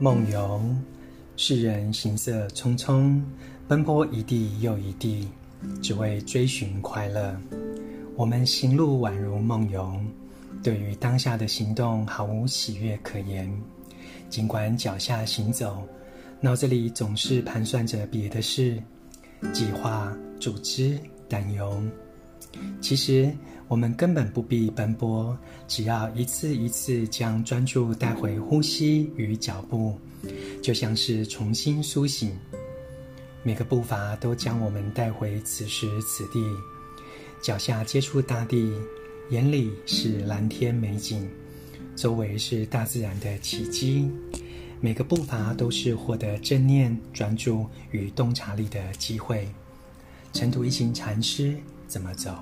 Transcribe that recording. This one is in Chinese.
梦游，世人行色匆匆，奔波一地又一地，只为追寻快乐。我们行路宛如梦游，对于当下的行动毫无喜悦可言。尽管脚下行走，脑子里总是盘算着别的事，计划、组织、担忧。其实我们根本不必奔波，只要一次一次将专注带回呼吸与脚步，就像是重新苏醒。每个步伐都将我们带回此时此地，脚下接触大地，眼里是蓝天美景，周围是大自然的奇迹。每个步伐都是获得正念、专注与洞察力的机会。尘土一行禅师怎么走？